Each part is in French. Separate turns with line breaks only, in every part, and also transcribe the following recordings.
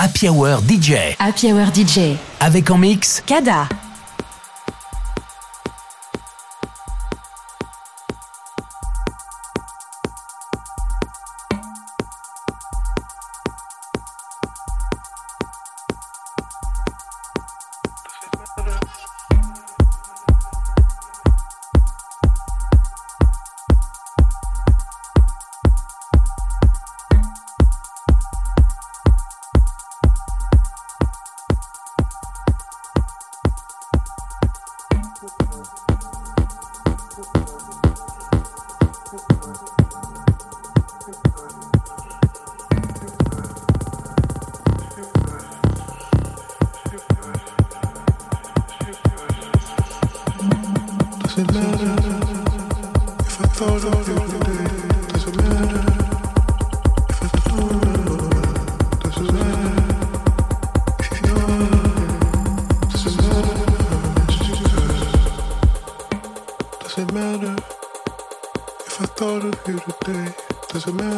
Happy Hour DJ.
Happy Hour DJ.
Avec en mix.
Kada. to.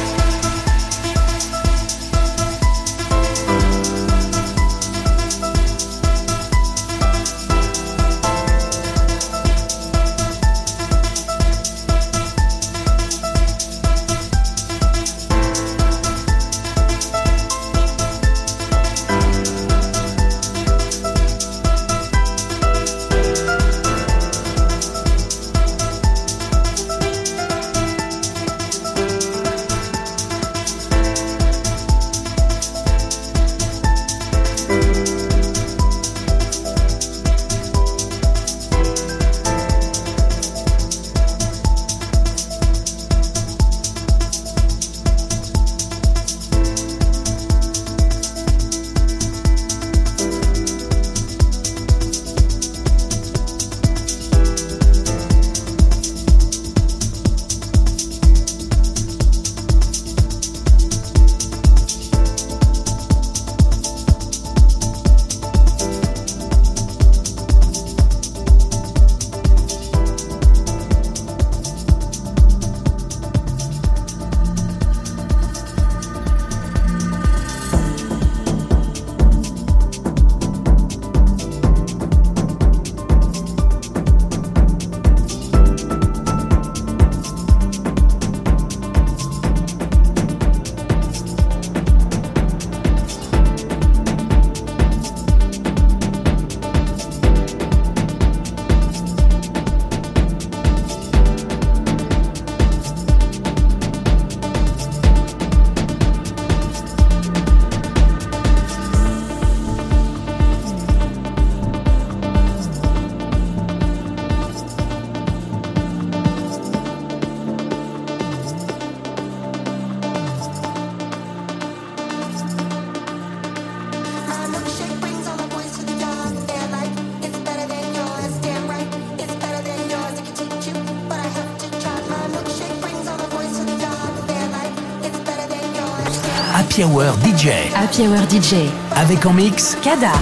Hour DJ.
Happy Hour DJ.
Avec en mix
Kada.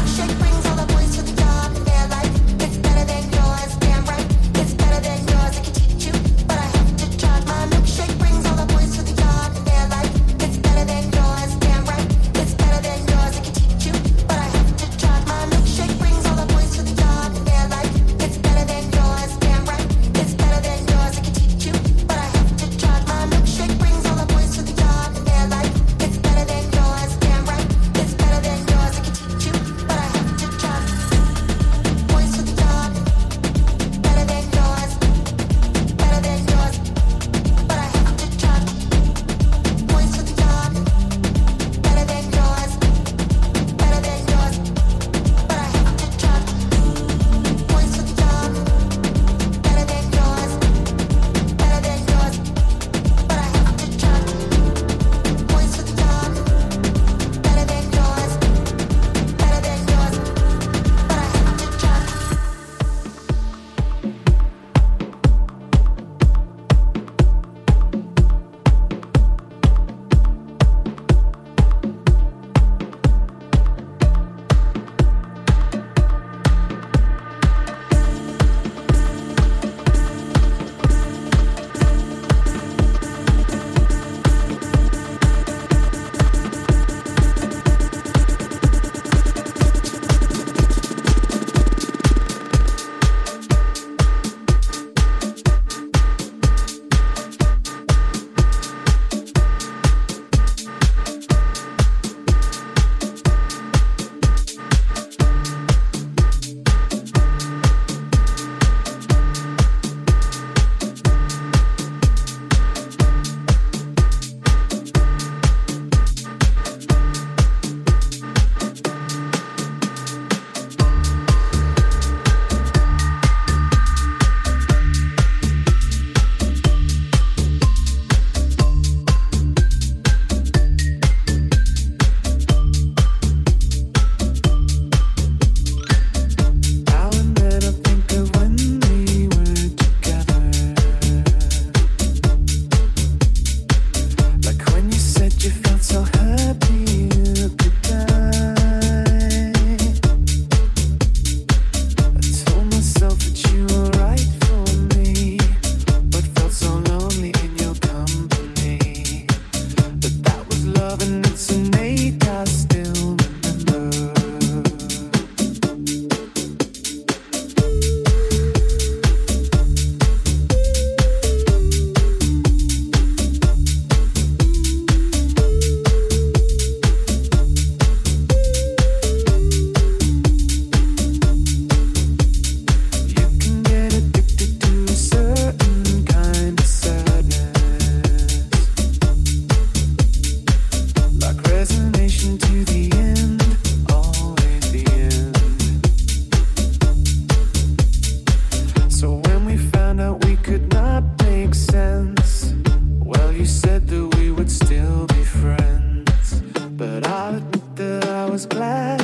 but I admit that I was glad.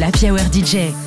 l'Happy Hour DJ.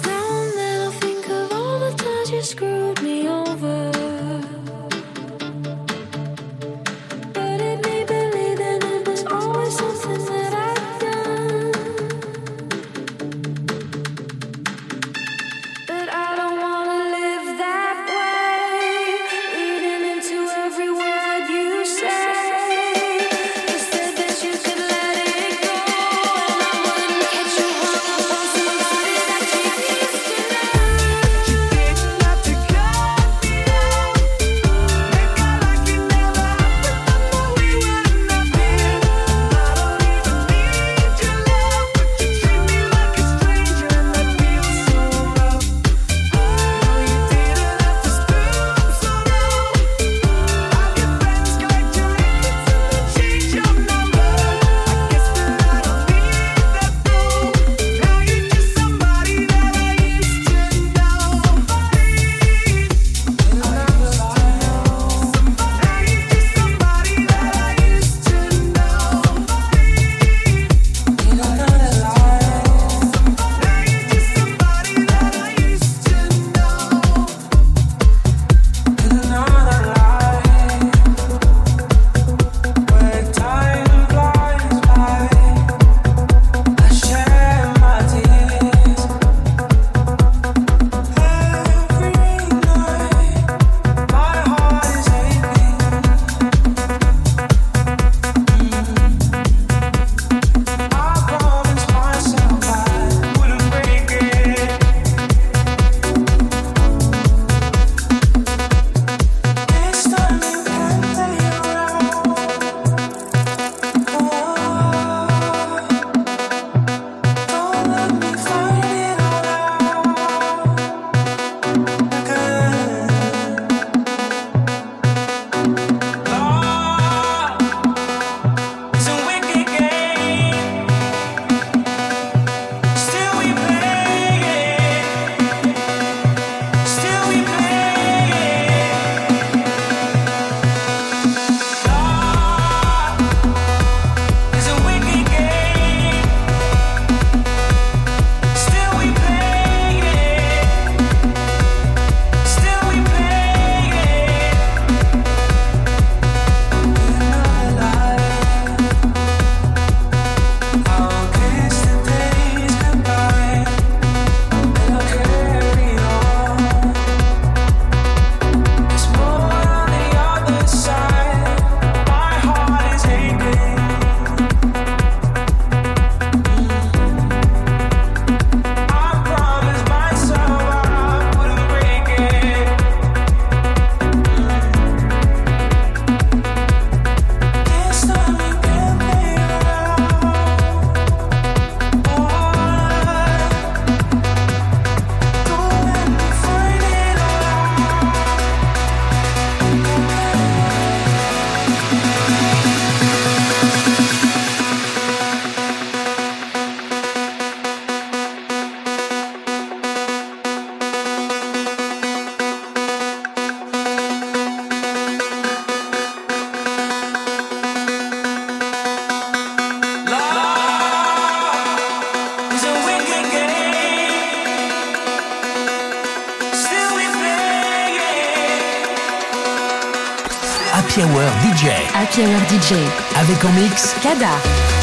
DJ.
Avec en mix
Kada.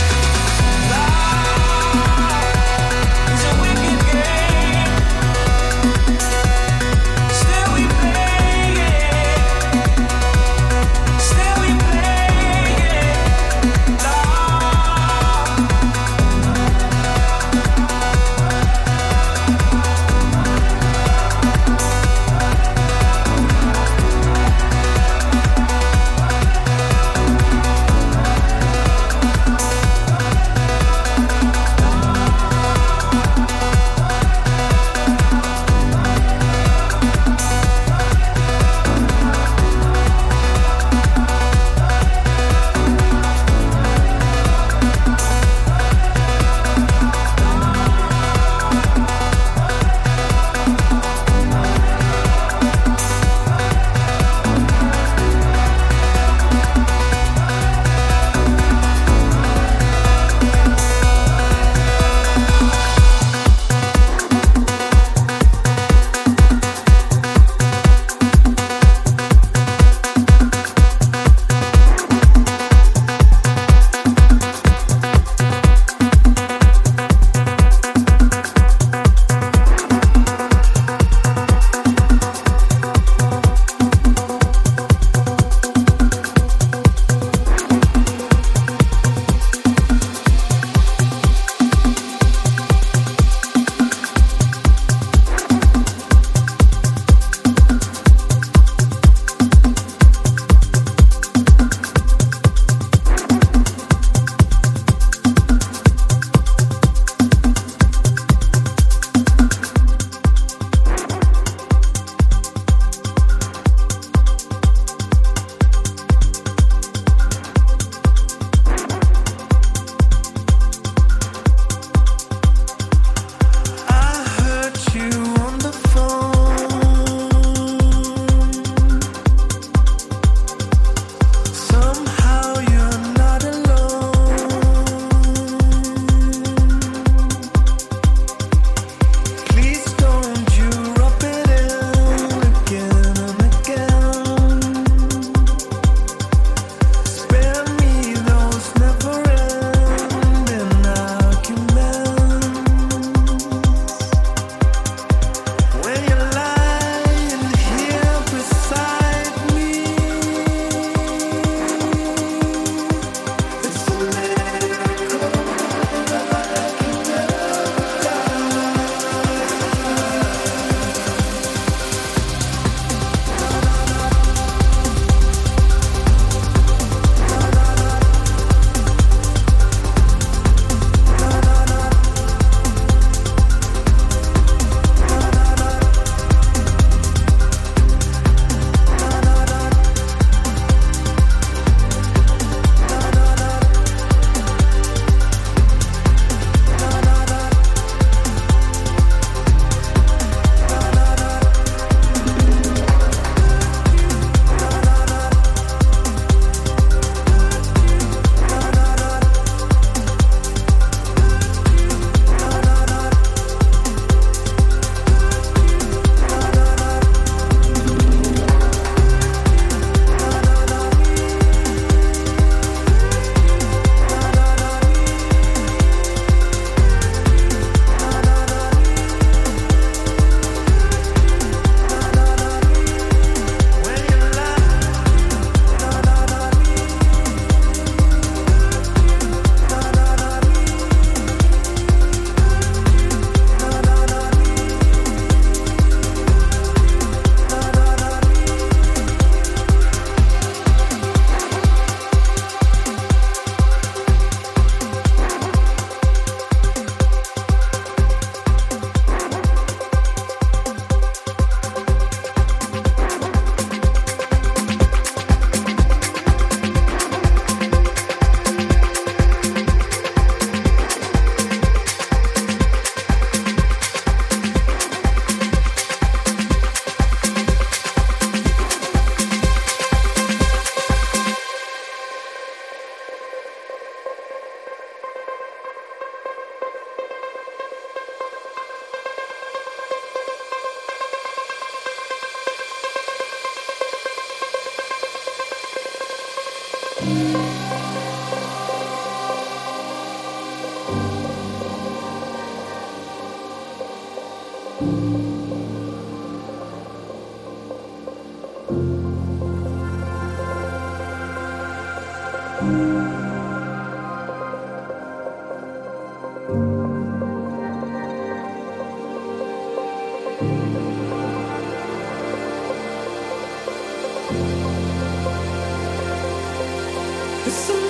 It's.
some